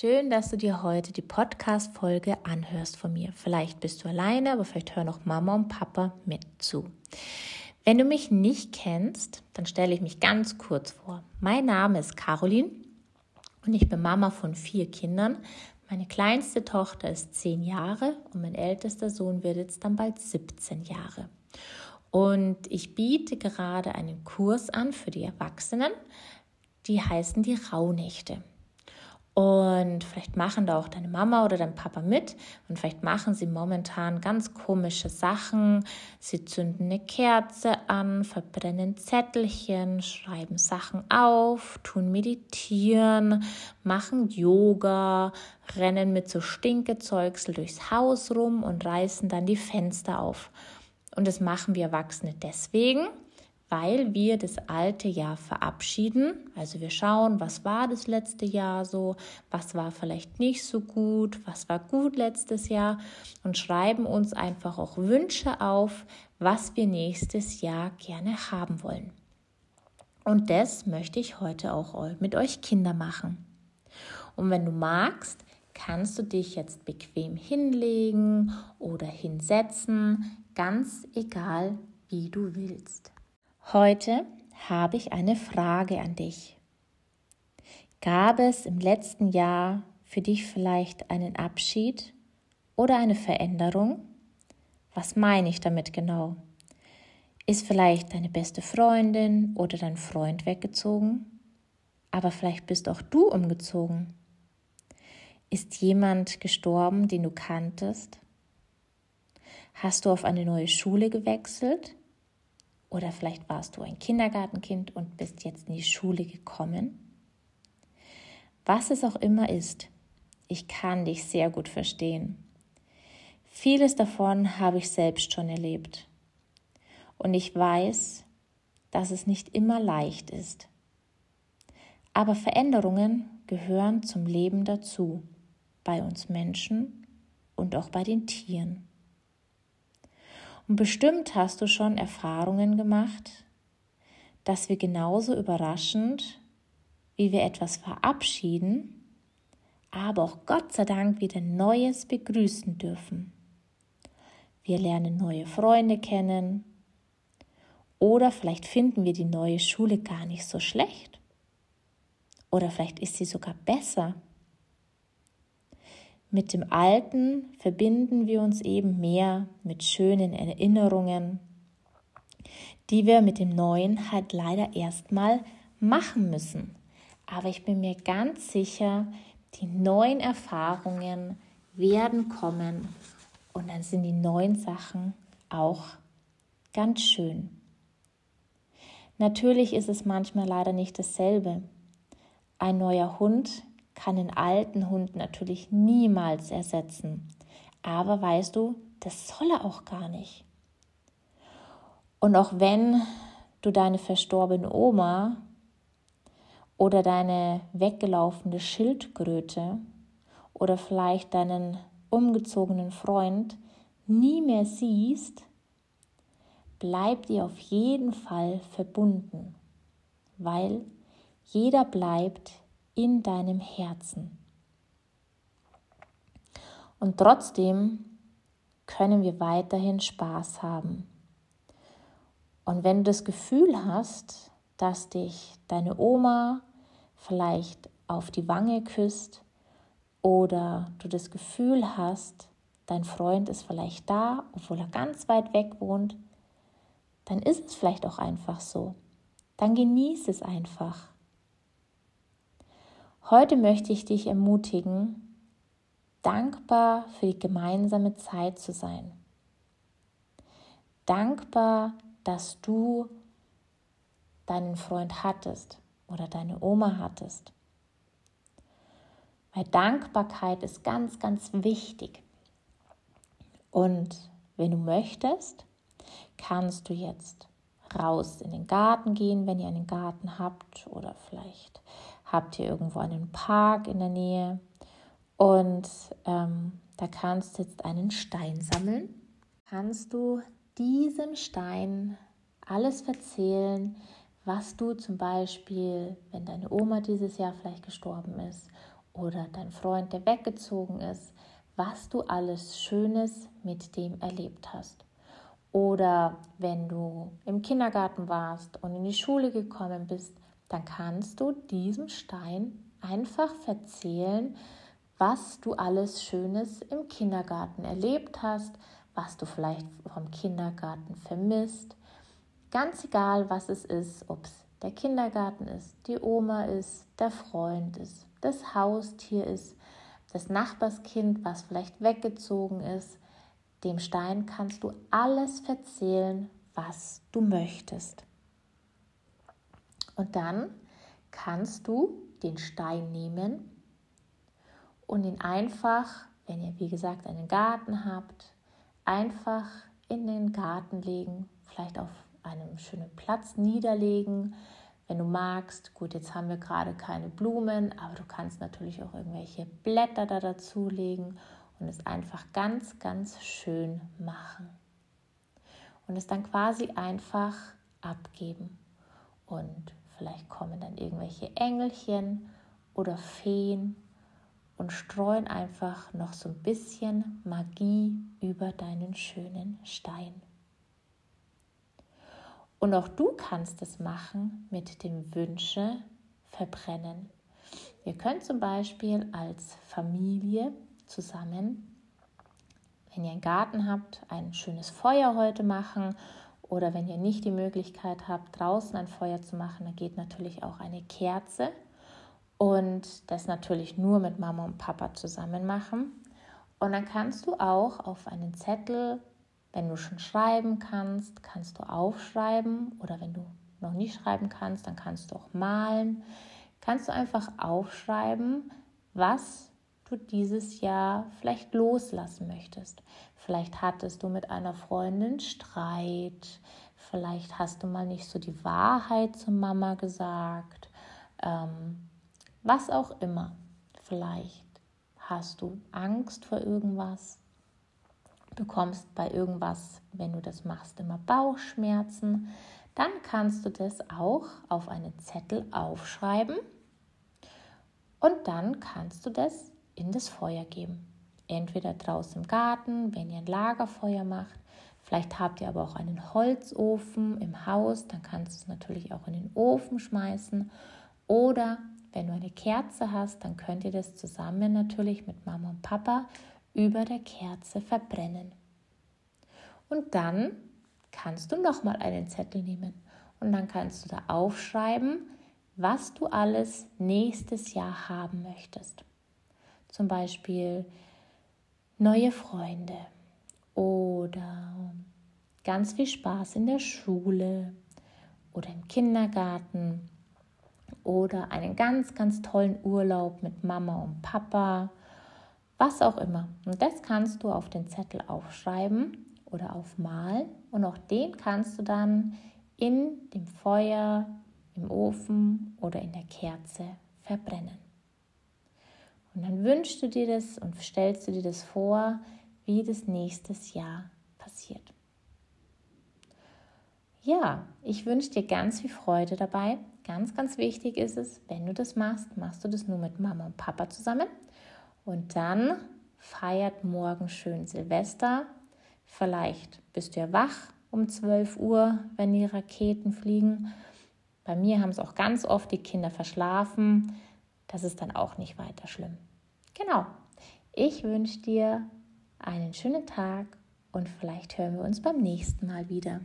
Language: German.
Schön, dass du dir heute die Podcast-Folge anhörst von mir. Vielleicht bist du alleine, aber vielleicht hören auch Mama und Papa mit zu. Wenn du mich nicht kennst, dann stelle ich mich ganz kurz vor. Mein Name ist Caroline und ich bin Mama von vier Kindern. Meine kleinste Tochter ist zehn Jahre und mein ältester Sohn wird jetzt dann bald 17 Jahre. Und ich biete gerade einen Kurs an für die Erwachsenen, die heißen die Rauhnächte. Und vielleicht machen da auch deine Mama oder dein Papa mit und vielleicht machen sie momentan ganz komische Sachen. Sie zünden eine Kerze an, verbrennen Zettelchen, schreiben Sachen auf, tun meditieren, machen Yoga, rennen mit so Stinkezeugsel durchs Haus rum und reißen dann die Fenster auf. Und das machen wir Erwachsene deswegen, weil wir das alte Jahr verabschieden. Also wir schauen, was war das letzte Jahr so, was war vielleicht nicht so gut, was war gut letztes Jahr und schreiben uns einfach auch Wünsche auf, was wir nächstes Jahr gerne haben wollen. Und das möchte ich heute auch mit euch Kinder machen. Und wenn du magst, kannst du dich jetzt bequem hinlegen oder hinsetzen, ganz egal, wie du willst. Heute habe ich eine Frage an dich. Gab es im letzten Jahr für dich vielleicht einen Abschied oder eine Veränderung? Was meine ich damit genau? Ist vielleicht deine beste Freundin oder dein Freund weggezogen? Aber vielleicht bist auch du umgezogen. Ist jemand gestorben, den du kanntest? Hast du auf eine neue Schule gewechselt? Oder vielleicht warst du ein Kindergartenkind und bist jetzt in die Schule gekommen. Was es auch immer ist, ich kann dich sehr gut verstehen. Vieles davon habe ich selbst schon erlebt. Und ich weiß, dass es nicht immer leicht ist. Aber Veränderungen gehören zum Leben dazu, bei uns Menschen und auch bei den Tieren. Und bestimmt hast du schon Erfahrungen gemacht, dass wir genauso überraschend, wie wir etwas verabschieden, aber auch Gott sei Dank wieder Neues begrüßen dürfen. Wir lernen neue Freunde kennen oder vielleicht finden wir die neue Schule gar nicht so schlecht oder vielleicht ist sie sogar besser. Mit dem Alten verbinden wir uns eben mehr mit schönen Erinnerungen, die wir mit dem Neuen halt leider erstmal machen müssen. Aber ich bin mir ganz sicher, die neuen Erfahrungen werden kommen und dann sind die neuen Sachen auch ganz schön. Natürlich ist es manchmal leider nicht dasselbe. Ein neuer Hund kann den alten Hund natürlich niemals ersetzen. Aber weißt du, das soll er auch gar nicht. Und auch wenn du deine verstorbene Oma oder deine weggelaufene Schildkröte oder vielleicht deinen umgezogenen Freund nie mehr siehst, bleibt ihr auf jeden Fall verbunden, weil jeder bleibt in deinem Herzen. Und trotzdem können wir weiterhin Spaß haben. Und wenn du das Gefühl hast, dass dich deine Oma vielleicht auf die Wange küsst oder du das Gefühl hast, dein Freund ist vielleicht da, obwohl er ganz weit weg wohnt, dann ist es vielleicht auch einfach so. Dann genieß es einfach. Heute möchte ich dich ermutigen, dankbar für die gemeinsame Zeit zu sein. Dankbar, dass du deinen Freund hattest oder deine Oma hattest. Weil Dankbarkeit ist ganz, ganz wichtig. Und wenn du möchtest, kannst du jetzt raus in den Garten gehen, wenn ihr einen Garten habt oder vielleicht habt ihr irgendwo einen Park in der Nähe und ähm, da kannst du jetzt einen Stein sammeln. Kannst du diesem Stein alles erzählen, was du zum Beispiel, wenn deine Oma dieses Jahr vielleicht gestorben ist oder dein Freund, der weggezogen ist, was du alles Schönes mit dem erlebt hast. Oder wenn du im Kindergarten warst und in die Schule gekommen bist, dann kannst du diesem Stein einfach erzählen, was du alles Schönes im Kindergarten erlebt hast, was du vielleicht vom Kindergarten vermisst. Ganz egal, was es ist, ob es der Kindergarten ist, die Oma ist, der Freund ist, das Haustier ist, das Nachbarskind, was vielleicht weggezogen ist. Dem Stein kannst du alles erzählen, was du möchtest. Und dann kannst du den Stein nehmen und ihn einfach, wenn ihr wie gesagt einen Garten habt, einfach in den Garten legen, vielleicht auf einem schönen Platz niederlegen. Wenn du magst, gut, jetzt haben wir gerade keine Blumen, aber du kannst natürlich auch irgendwelche Blätter da dazulegen und es einfach ganz, ganz schön machen. Und es dann quasi einfach abgeben. Und vielleicht kommen dann irgendwelche Engelchen oder Feen und streuen einfach noch so ein bisschen Magie über deinen schönen Stein. Und auch du kannst es machen mit dem Wünsche verbrennen. Ihr könnt zum Beispiel als Familie zusammen, wenn ihr einen Garten habt, ein schönes Feuer heute machen oder wenn ihr nicht die Möglichkeit habt, draußen ein Feuer zu machen, dann geht natürlich auch eine Kerze und das natürlich nur mit Mama und Papa zusammen machen. Und dann kannst du auch auf einen Zettel, wenn du schon schreiben kannst, kannst du aufschreiben oder wenn du noch nicht schreiben kannst, dann kannst du auch malen. Kannst du einfach aufschreiben, was du dieses Jahr vielleicht loslassen möchtest. Vielleicht hattest du mit einer Freundin Streit, vielleicht hast du mal nicht so die Wahrheit zur Mama gesagt. Ähm, was auch immer. Vielleicht hast du Angst vor irgendwas, bekommst bei irgendwas, wenn du das machst, immer Bauchschmerzen. Dann kannst du das auch auf einen Zettel aufschreiben und dann kannst du das in das Feuer geben. Entweder draußen im Garten, wenn ihr ein Lagerfeuer macht. Vielleicht habt ihr aber auch einen Holzofen im Haus, dann kannst du es natürlich auch in den Ofen schmeißen. Oder wenn du eine Kerze hast, dann könnt ihr das zusammen natürlich mit Mama und Papa über der Kerze verbrennen. Und dann kannst du nochmal einen Zettel nehmen und dann kannst du da aufschreiben, was du alles nächstes Jahr haben möchtest. Zum Beispiel neue Freunde oder ganz viel Spaß in der Schule oder im Kindergarten oder einen ganz, ganz tollen Urlaub mit Mama und Papa, was auch immer. Und das kannst du auf den Zettel aufschreiben oder aufmalen und auch den kannst du dann in dem Feuer, im Ofen oder in der Kerze verbrennen. Und dann wünschst du dir das und stellst du dir das vor, wie das nächstes Jahr passiert. Ja, ich wünsche dir ganz viel Freude dabei. Ganz, ganz wichtig ist es, wenn du das machst, machst du das nur mit Mama und Papa zusammen. Und dann feiert morgen schön Silvester. Vielleicht bist du ja wach um 12 Uhr, wenn die Raketen fliegen. Bei mir haben es auch ganz oft die Kinder verschlafen. Das ist dann auch nicht weiter schlimm. Genau. Ich wünsche dir einen schönen Tag und vielleicht hören wir uns beim nächsten Mal wieder.